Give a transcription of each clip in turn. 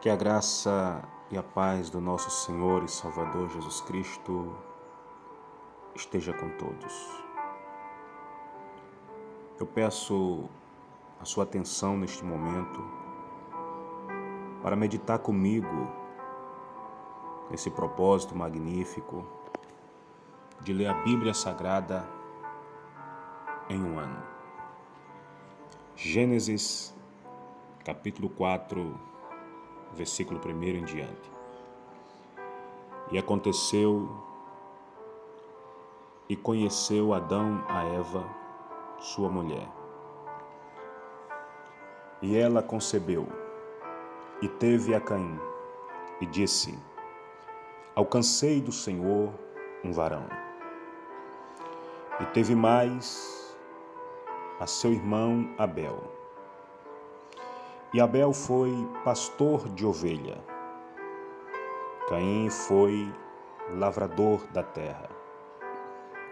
Que a graça e a paz do nosso Senhor e Salvador Jesus Cristo esteja com todos. Eu peço a sua atenção neste momento para meditar comigo nesse propósito magnífico de ler a Bíblia Sagrada em um ano. Gênesis, capítulo 4, versículo 1 em diante. E aconteceu e conheceu Adão a Eva, sua mulher. E ela concebeu e teve a Caim e disse: Alcancei do Senhor um varão. E teve mais a seu irmão Abel. E Abel foi pastor de ovelha. Caim foi lavrador da terra,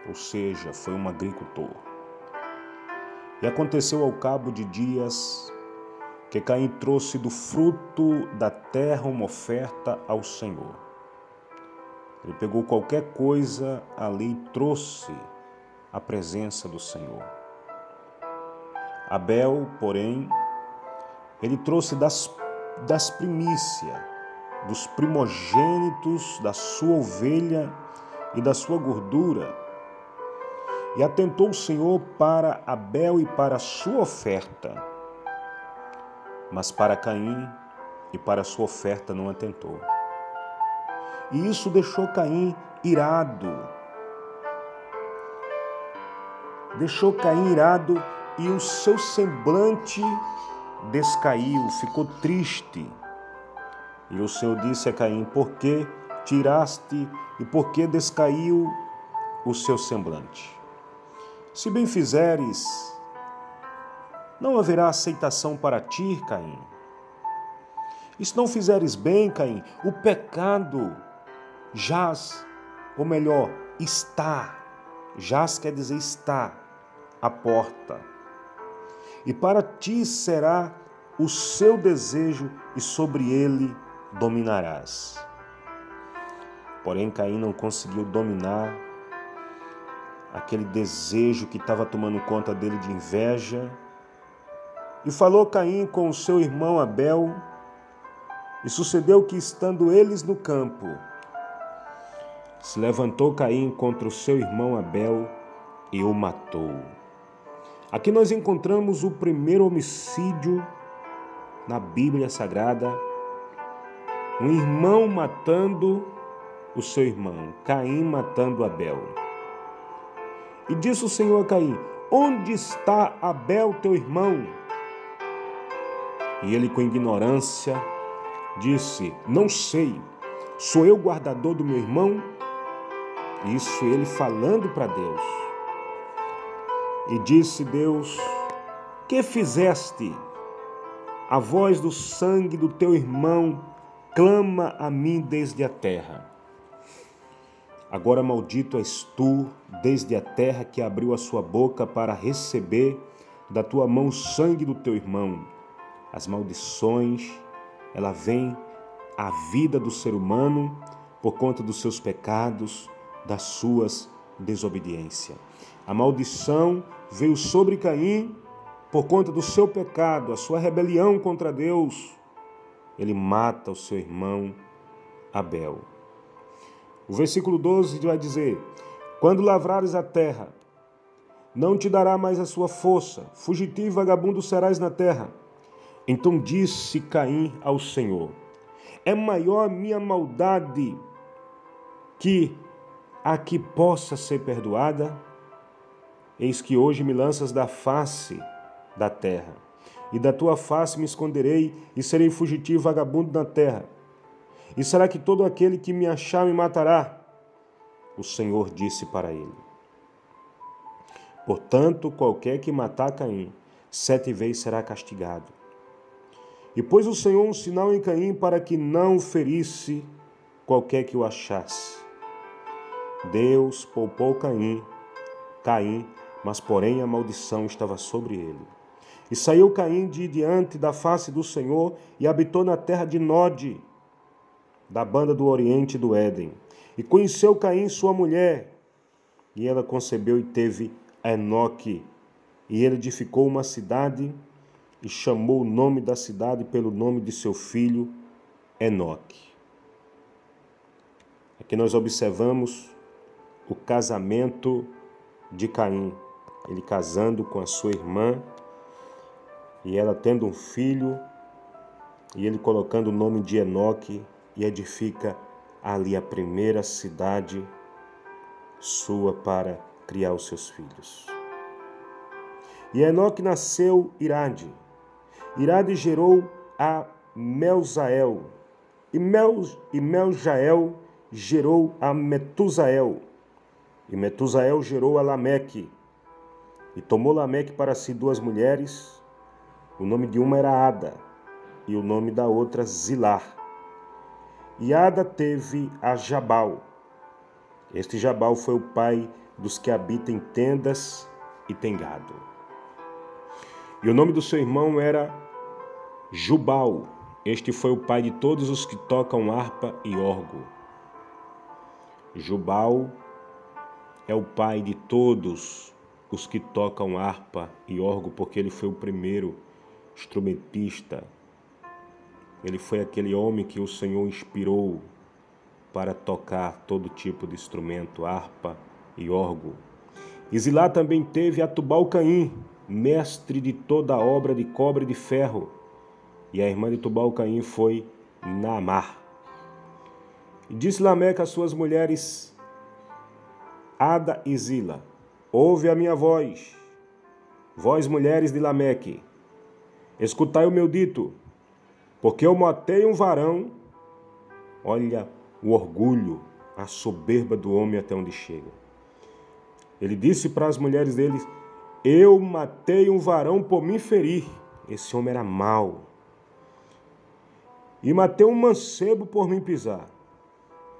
ou seja, foi um agricultor. E aconteceu ao cabo de dias que Caim trouxe do fruto da terra uma oferta ao Senhor. Ele pegou qualquer coisa ali e trouxe a presença do Senhor. Abel, porém, ele trouxe das, das primícias, dos primogênitos da sua ovelha e da sua gordura. E atentou o Senhor para Abel e para a sua oferta, mas para Caim e para a sua oferta não atentou. E isso deixou Caim irado. Deixou Caim irado e o seu semblante descaiu, ficou triste. E o Senhor disse a Caim: Por que tiraste e por que descaiu o seu semblante? Se bem fizeres, não haverá aceitação para ti, Caim. E se não fizeres bem, Caim, o pecado jaz, ou melhor, está, jaz quer dizer está, à porta e para ti será o seu desejo, e sobre ele dominarás. Porém, Caim não conseguiu dominar aquele desejo que estava tomando conta dele de inveja. E falou Caim com o seu irmão Abel, e sucedeu que, estando eles no campo, se levantou Caim contra o seu irmão Abel e o matou. Aqui nós encontramos o primeiro homicídio na Bíblia Sagrada. Um irmão matando o seu irmão, Caim matando Abel. E disse o Senhor a Caim: Onde está Abel, teu irmão? E ele, com ignorância, disse: Não sei, sou eu guardador do meu irmão? Isso ele falando para Deus. E disse Deus: Que fizeste? A voz do sangue do teu irmão clama a mim desde a terra. Agora maldito és tu desde a terra que abriu a sua boca para receber da tua mão o sangue do teu irmão. As maldições, ela vem à vida do ser humano por conta dos seus pecados, das suas desobediências. A maldição veio sobre Caim por conta do seu pecado, a sua rebelião contra Deus. Ele mata o seu irmão Abel. O versículo 12 vai dizer: Quando lavrares a terra, não te dará mais a sua força, fugitivo vagabundo serás na terra. Então disse Caim ao Senhor: É maior a minha maldade que a que possa ser perdoada? Eis que hoje me lanças da face da terra, e da tua face me esconderei, e serei fugitivo vagabundo na terra. E será que todo aquele que me achar me matará? O Senhor disse para ele. Portanto, qualquer que matar Caim, sete vezes será castigado. E pôs o Senhor um sinal em Caim para que não ferisse qualquer que o achasse. Deus poupou Caim, Caim mas porém a maldição estava sobre ele. E saiu Caim de diante da face do Senhor e habitou na terra de Nod, da banda do oriente do Éden. E conheceu Caim sua mulher, e ela concebeu e teve Enoque. E ele edificou uma cidade e chamou o nome da cidade pelo nome de seu filho Enoque. Aqui nós observamos o casamento de Caim, ele casando com a sua irmã e ela tendo um filho, e ele colocando o nome de Enoque e edifica ali a primeira cidade sua para criar os seus filhos. E Enoque nasceu Irade. Irade gerou a Melzael. E, Mel, e Meljael gerou a Metusael. E Metusael gerou a Lameque. E tomou Lameque para si duas mulheres. O nome de uma era Ada e o nome da outra Zilar. E Ada teve a Jabal. Este Jabal foi o pai dos que habitam tendas e tem gado. E o nome do seu irmão era Jubal. Este foi o pai de todos os que tocam harpa e orgo. Jubal é o pai de todos os que tocam harpa e orgo, porque ele foi o primeiro instrumentista. Ele foi aquele homem que o Senhor inspirou para tocar todo tipo de instrumento, harpa e orgo. Isilá também teve Atubal Caim, mestre de toda a obra de cobre e de ferro. E a irmã de Tubal Caim foi Naamar. E disse Lameca às suas mulheres, Ada e Zila, ouve a minha voz, vós mulheres de Lameque, escutai o meu dito, porque eu matei um varão. Olha o orgulho, a soberba do homem até onde chega. Ele disse para as mulheres dele: Eu matei um varão por me ferir. Esse homem era mau. E matei um mancebo por me pisar.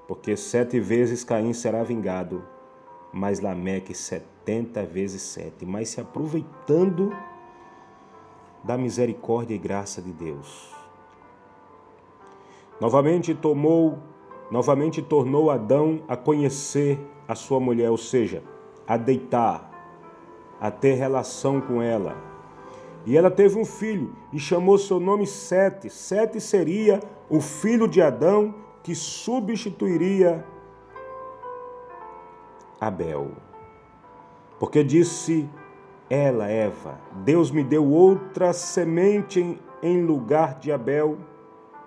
Porque sete vezes Caim será vingado mas Lameque 70 vezes 7, mas se aproveitando da misericórdia e graça de Deus. Novamente tomou, novamente tornou Adão a conhecer a sua mulher, ou seja, a deitar, a ter relação com ela. E ela teve um filho e chamou seu nome Sete. Sete seria o filho de Adão que substituiria Abel. Porque disse ela, Eva: Deus me deu outra semente em lugar de Abel,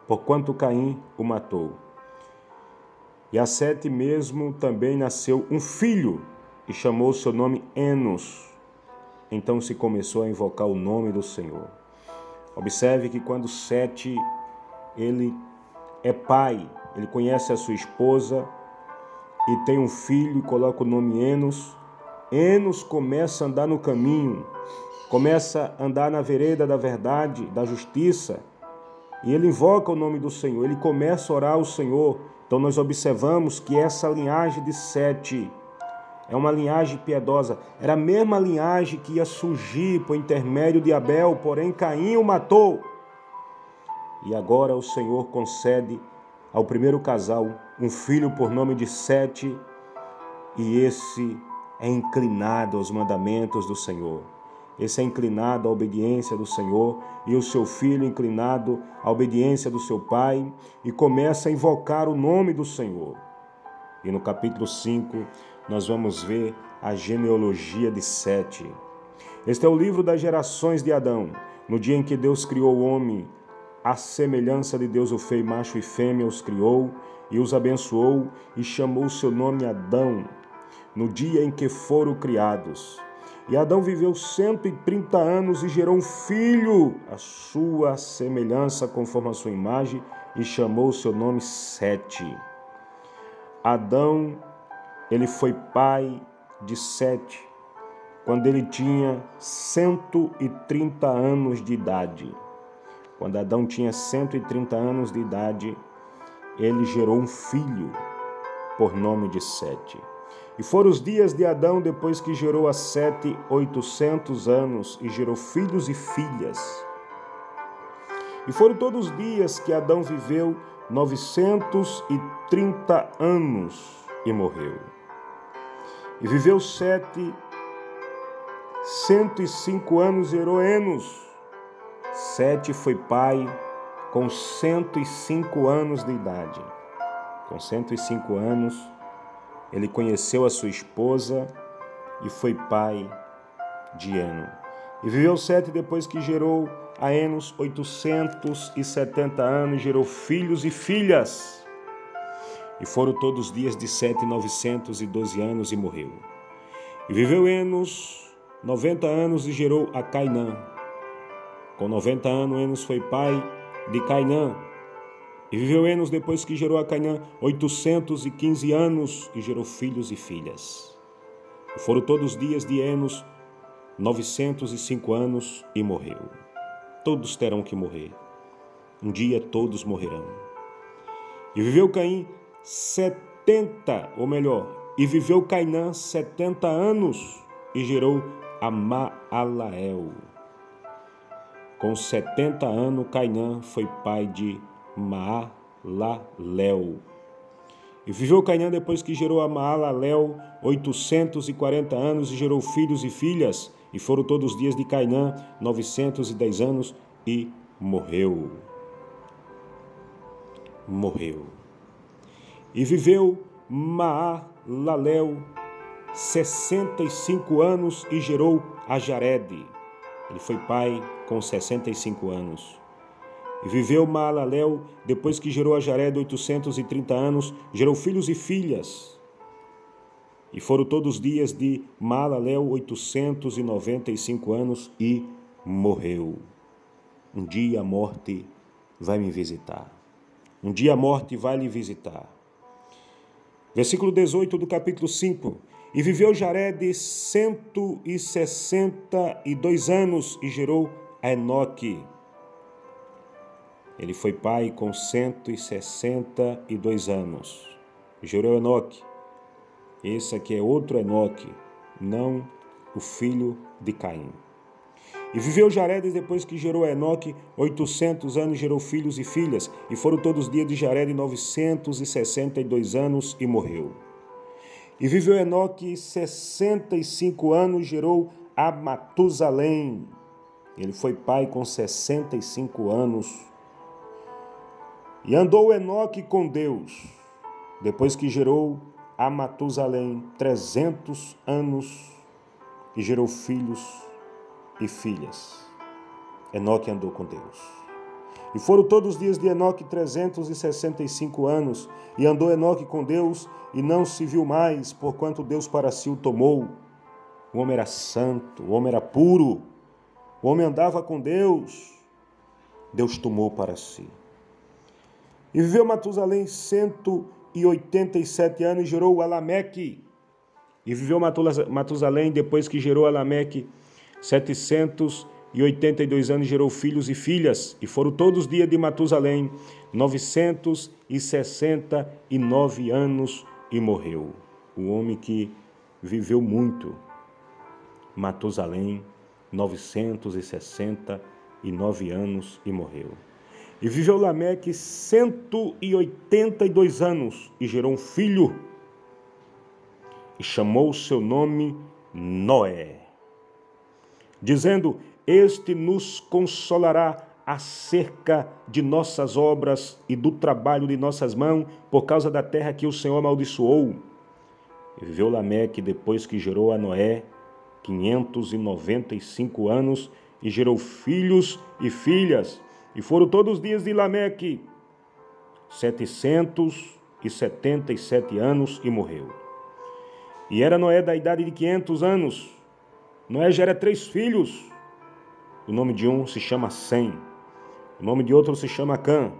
porquanto Caim o matou. E a Sete mesmo também nasceu um filho, e chamou seu nome Enos. Então se começou a invocar o nome do Senhor. Observe que quando Sete ele é pai, ele conhece a sua esposa, e tem um filho e coloca o nome Enos. Enos começa a andar no caminho, começa a andar na vereda da verdade, da justiça, e ele invoca o nome do Senhor, ele começa a orar ao Senhor. Então nós observamos que essa linhagem de Sete é uma linhagem piedosa, era a mesma linhagem que ia surgir por intermédio de Abel, porém Caim o matou. E agora o Senhor concede ao primeiro casal um filho por nome de Sete, e esse é inclinado aos mandamentos do Senhor. Esse é inclinado à obediência do Senhor, e o seu filho inclinado à obediência do seu pai, e começa a invocar o nome do Senhor. E no capítulo 5, nós vamos ver a genealogia de Sete. Este é o livro das gerações de Adão. No dia em que Deus criou o homem, a semelhança de Deus o fez macho e fêmea, os criou e os abençoou e chamou seu nome Adão, no dia em que foram criados. E Adão viveu cento e trinta anos e gerou um filho, a sua semelhança, conforme a sua imagem, e chamou seu nome Sete. Adão, ele foi pai de Sete, quando ele tinha cento e trinta anos de idade. Quando Adão tinha 130 anos de idade, ele gerou um filho por nome de Sete. E foram os dias de Adão depois que gerou a Sete oitocentos anos e gerou filhos e filhas. E foram todos os dias que Adão viveu novecentos e trinta anos e morreu. E viveu Sete cento e cinco anos e gerou Enos. Sete foi pai com cento e cinco anos de idade. Com cento e cinco anos, ele conheceu a sua esposa e foi pai de Eno. E viveu sete depois que gerou a Enos 870 anos, gerou filhos e filhas. E foram todos os dias de sete novecentos e doze anos e morreu. E viveu Enos 90 anos e gerou a Cainã. Com 90 anos, Enos foi pai de Cainã. E viveu Enos depois que gerou a Cainã 815 anos e gerou filhos e filhas. Foram todos os dias de Enos 905 anos e morreu. Todos terão que morrer. Um dia todos morrerão. E viveu Caim 70, ou melhor, e viveu Cainã 70 anos e gerou a Maalael. Com 70 anos, Cainã foi pai de Maalalel. E viveu Cainã depois que gerou a Maalalel 840 anos e gerou filhos e filhas, e foram todos os dias de Cainã 910 anos e morreu. Morreu. E viveu Maalalel 65 anos e gerou a Jared. Ele foi pai com 65 anos. E viveu Maalalel, depois que gerou a Jared 830 anos, gerou filhos e filhas. E foram todos os dias de Maalalel 895 anos e morreu. Um dia a morte vai me visitar. Um dia a morte vai lhe visitar. Versículo 18 do capítulo 5. E viveu Jared cento e sessenta e dois anos e gerou a Enoque. Ele foi pai com cento e sessenta e dois anos. Gerou Enoque. Esse aqui é outro Enoque, não o filho de Caim. E viveu Jared depois que gerou Enoque, oitocentos anos, gerou filhos e filhas, e foram todos os dias de Jared novecentos e sessenta e dois anos, e morreu. E viveu Enoque 65 anos, gerou a Matusalém. Ele foi pai com 65 anos. E andou Enoque com Deus, depois que gerou a Matusalém 300 anos e gerou filhos e filhas. Enoque andou com Deus. E foram todos os dias de Enoque 365 anos, e andou Enoque com Deus, e não se viu mais, porquanto Deus para si o tomou. O homem era santo, o homem era puro, o homem andava com Deus, Deus tomou para si. E viveu Matusalém 187 anos e gerou Alameque. E viveu Matusalém depois que gerou Alameque 700 e 82 anos gerou filhos e filhas, e foram todos os dias de Matusalém, 969 anos e morreu. O homem que viveu muito. Matusalém, 969 anos e morreu. E viveu Lameque 182 anos e gerou um filho e chamou o seu nome Noé, dizendo: este nos consolará acerca de nossas obras e do trabalho de nossas mãos, por causa da terra que o Senhor amaldiçoou. E viveu Lameque depois que gerou a Noé 595 anos e gerou filhos e filhas. E foram todos os dias de Lameque 777 anos e morreu. E era Noé da idade de 500 anos. Noé gera três filhos o nome de um se chama Sem, o nome de outro se chama Cã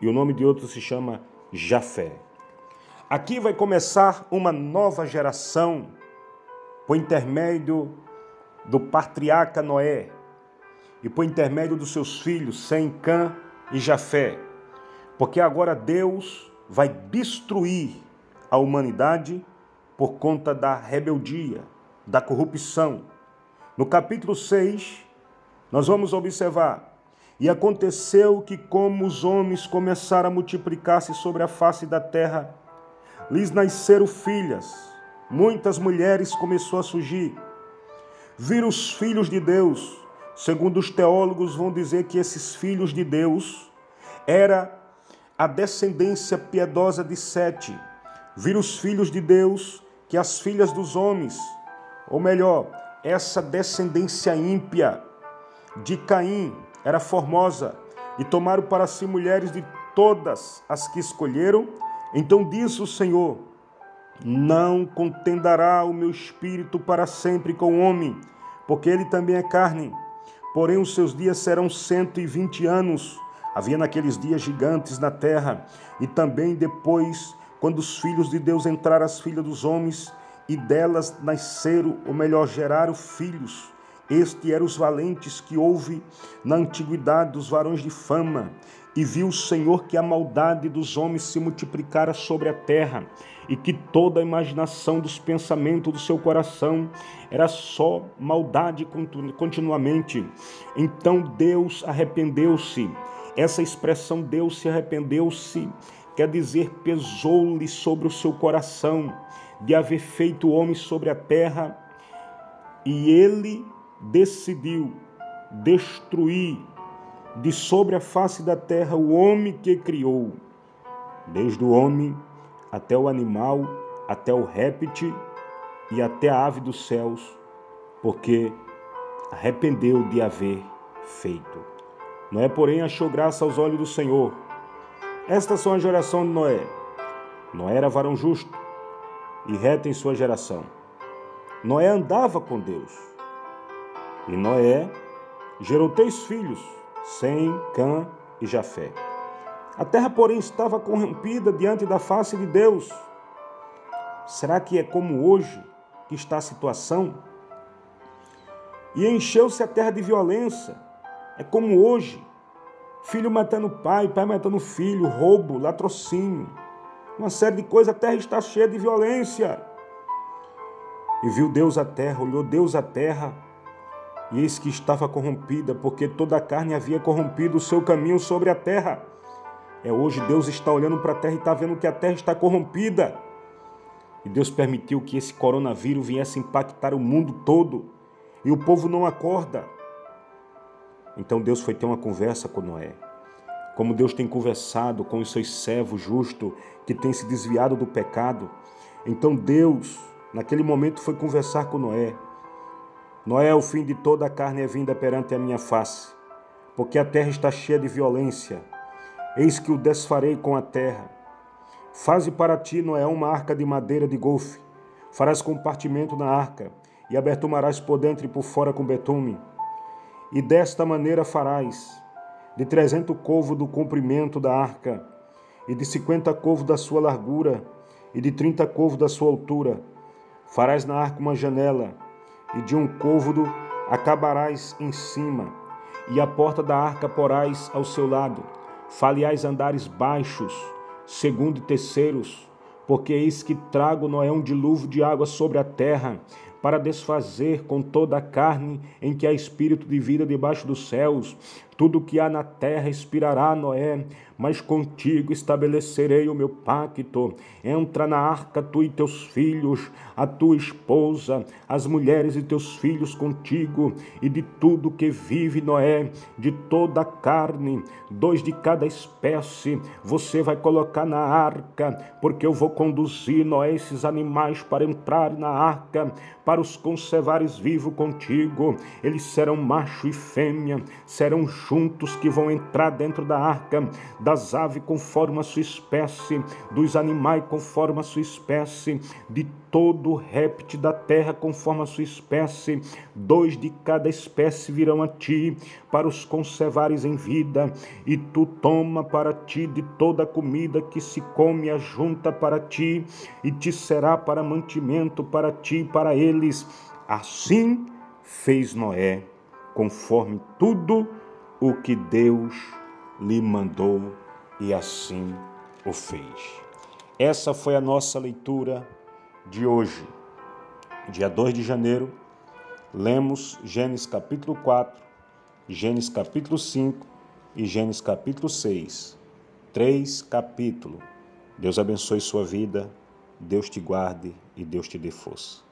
e o nome de outro se chama Jafé. Aqui vai começar uma nova geração por intermédio do patriarca Noé e por intermédio dos seus filhos Sem, Cã e Jafé. Porque agora Deus vai destruir a humanidade por conta da rebeldia, da corrupção. No capítulo 6, nós vamos observar. E aconteceu que, como os homens começaram a multiplicar-se sobre a face da terra, lhes nasceram filhas, muitas mulheres começou a surgir. Viram os filhos de Deus. Segundo os teólogos vão dizer que esses filhos de Deus era a descendência piedosa de Sete. Viram os filhos de Deus que as filhas dos homens, ou melhor, essa descendência ímpia de Caim era formosa e tomaram para si mulheres de todas as que escolheram. Então diz o Senhor: Não contendará o meu espírito para sempre com o homem, porque ele também é carne. Porém, os seus dias serão cento e vinte anos. Havia naqueles dias gigantes na terra, e também depois quando os filhos de Deus entraram as filhas dos homens, e delas nasceram, ou melhor, geraram filhos. Este eram os valentes que houve na antiguidade dos varões de fama, e viu o Senhor que a maldade dos homens se multiplicara sobre a terra, e que toda a imaginação dos pensamentos do seu coração era só maldade continuamente. Então Deus arrependeu-se. Essa expressão Deus se arrependeu-se quer dizer, pesou-lhe sobre o seu coração de haver feito homem sobre a terra, e ele decidiu destruir de sobre a face da terra o homem que criou, desde o homem até o animal, até o réptil e até a ave dos céus, porque arrependeu de haver feito. Noé, porém, achou graça aos olhos do Senhor estas são a geração de Noé. Noé era varão justo e reto em sua geração. Noé andava com Deus. E Noé gerou três filhos, Sem, Cã e Jafé. A terra, porém, estava corrompida diante da face de Deus. Será que é como hoje que está a situação? E encheu-se a terra de violência. É como hoje filho matando pai, pai matando filho, roubo, latrocínio, uma série de coisas. A terra está cheia de violência. E viu Deus a terra, olhou Deus a terra, e eis que estava corrompida, porque toda a carne havia corrompido o seu caminho sobre a terra. É hoje Deus está olhando para a terra e está vendo que a terra está corrompida. E Deus permitiu que esse coronavírus viesse impactar o mundo todo. E o povo não acorda. Então Deus foi ter uma conversa com Noé. Como Deus tem conversado com os seus servos justos que têm se desviado do pecado. Então Deus, naquele momento, foi conversar com Noé. Noé, o fim de toda a carne é vinda perante a minha face, porque a terra está cheia de violência. Eis que o desfarei com a terra. Faze para ti, Noé, uma arca de madeira de golfe. Farás compartimento na arca, e abertumarás por dentro e por fora com betume e desta maneira farás: de trezentos covos do comprimento da arca, e de cinquenta covos da sua largura, e de trinta covos da sua altura. Farás na arca uma janela, e de um côvado acabarás em cima, e a porta da arca porás ao seu lado. Faliais andares baixos, segundo e terceiros, porque eis que trago Noé um dilúvio de água sobre a terra, para desfazer com toda a carne em que há espírito de vida debaixo dos céus. Tudo que há na terra expirará, Noé, mas contigo estabelecerei o meu pacto. Entra na arca tu e teus filhos, a tua esposa, as mulheres e teus filhos contigo, e de tudo que vive, Noé, de toda a carne, dois de cada espécie, você vai colocar na arca, porque eu vou conduzir, Noé, esses animais para entrar na arca, para os conservares vivo contigo. Eles serão macho e fêmea, serão juntos que vão entrar dentro da arca, das aves conforme a sua espécie, dos animais conforme a sua espécie, de todo réptil da terra conforme a sua espécie, dois de cada espécie virão a ti, para os conservares em vida, e tu toma para ti de toda a comida que se come ajunta para ti, e te será para mantimento para ti e para eles. Assim fez Noé, conforme tudo o que Deus lhe mandou, e assim o fez. Essa foi a nossa leitura de hoje, dia 2 de janeiro, lemos Gênesis capítulo 4, Gênesis capítulo 5 e Gênesis capítulo 6. Três capítulos. Deus abençoe sua vida, Deus te guarde e Deus te dê força.